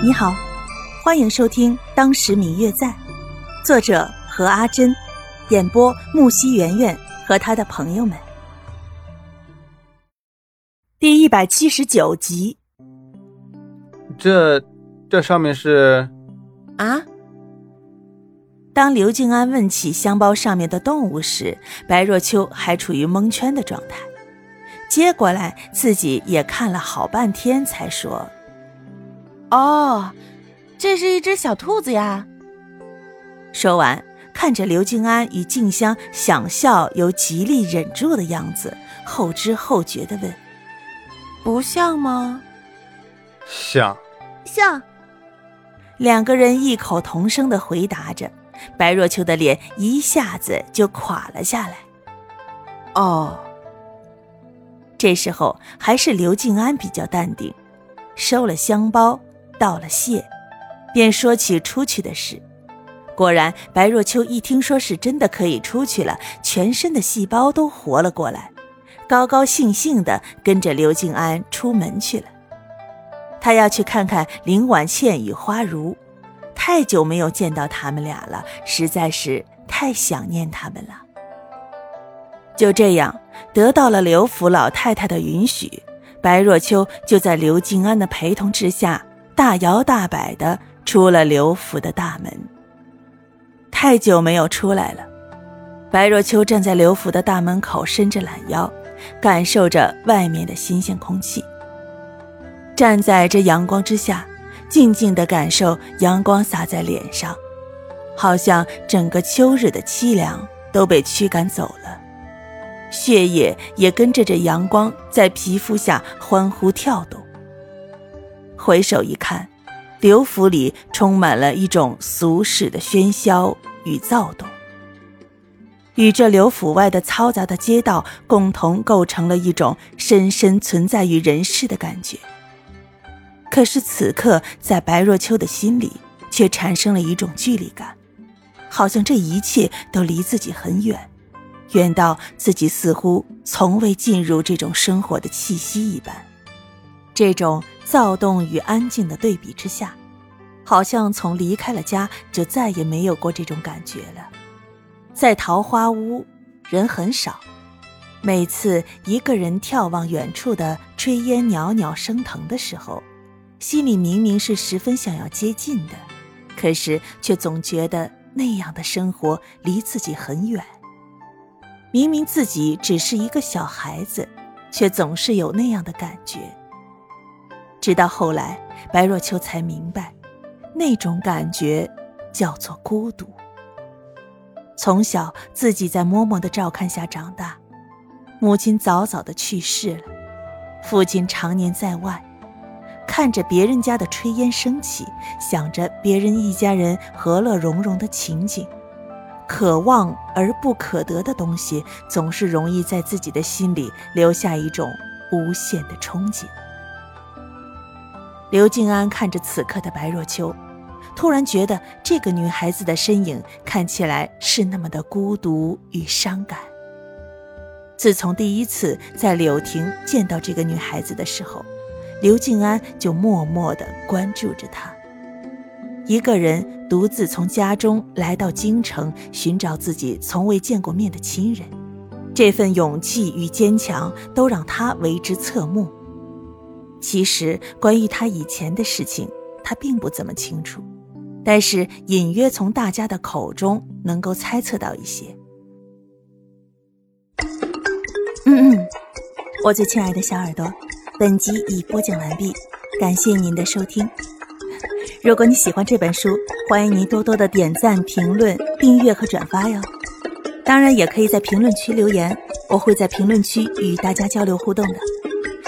你好，欢迎收听《当时明月在》，作者何阿珍，演播木西圆圆和他的朋友们。第一百七十九集。这，这上面是？啊？当刘静安问起香包上面的动物时，白若秋还处于蒙圈的状态，接过来自己也看了好半天，才说。哦，这是一只小兔子呀。说完，看着刘静安与静香想笑又极力忍住的样子，后知后觉的问：“不像吗？”“像，像。”两个人异口同声的回答着，白若秋的脸一下子就垮了下来。哦，这时候还是刘静安比较淡定，收了香包。道了谢，便说起出去的事。果然，白若秋一听说是真的可以出去了，全身的细胞都活了过来，高高兴兴地跟着刘静安出门去了。他要去看看林婉倩与花如，太久没有见到他们俩了，实在是太想念他们了。就这样，得到了刘府老太太的允许，白若秋就在刘静安的陪同之下。大摇大摆的出了刘府的大门。太久没有出来了，白若秋站在刘府的大门口，伸着懒腰，感受着外面的新鲜空气。站在这阳光之下，静静的感受阳光洒在脸上，好像整个秋日的凄凉都被驱赶走了，血液也跟着这阳光在皮肤下欢呼跳动。回首一看，刘府里充满了一种俗世的喧嚣与躁动，与这刘府外的嘈杂的街道共同构成了一种深深存在于人世的感觉。可是此刻，在白若秋的心里，却产生了一种距离感，好像这一切都离自己很远，远到自己似乎从未进入这种生活的气息一般。这种躁动与安静的对比之下，好像从离开了家就再也没有过这种感觉了。在桃花坞，人很少，每次一个人眺望远处的炊烟袅袅升腾的时候，心里明明是十分想要接近的，可是却总觉得那样的生活离自己很远。明明自己只是一个小孩子，却总是有那样的感觉。直到后来，白若秋才明白，那种感觉叫做孤独。从小自己在嬷嬷的照看下长大，母亲早早的去世了，父亲常年在外，看着别人家的炊烟升起，想着别人一家人和乐融融的情景，可望而不可得的东西，总是容易在自己的心里留下一种无限的憧憬。刘静安看着此刻的白若秋，突然觉得这个女孩子的身影看起来是那么的孤独与伤感。自从第一次在柳亭见到这个女孩子的时候，刘静安就默默地关注着她。一个人独自从家中来到京城，寻找自己从未见过面的亲人，这份勇气与坚强都让他为之侧目。其实，关于他以前的事情，他并不怎么清楚，但是隐约从大家的口中能够猜测到一些。嗯嗯，我最亲爱的小耳朵，本集已播讲完毕，感谢您的收听。如果你喜欢这本书，欢迎您多多的点赞、评论、订阅和转发哟。当然，也可以在评论区留言，我会在评论区与大家交流互动的。